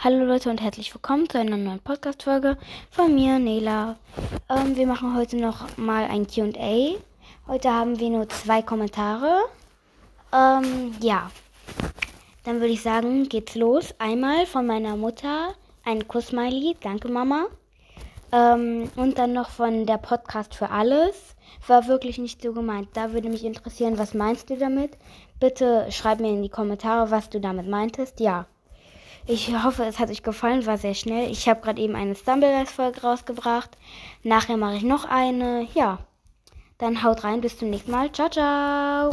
Hallo Leute und herzlich willkommen zu einer neuen Podcast-Folge von mir, Nela. Ähm, wir machen heute noch mal ein QA. Heute haben wir nur zwei Kommentare. Ähm, ja. Dann würde ich sagen, geht's los. Einmal von meiner Mutter ein Kuss-Smiley. Danke, Mama. Ähm, und dann noch von der Podcast für alles. War wirklich nicht so gemeint. Da würde mich interessieren, was meinst du damit? Bitte schreib mir in die Kommentare, was du damit meintest. Ja. Ich hoffe, es hat euch gefallen, war sehr schnell. Ich habe gerade eben eine Stumbleguys-Folge rausgebracht. Nachher mache ich noch eine. Ja, dann haut rein, bis zum nächsten Mal. Ciao, ciao.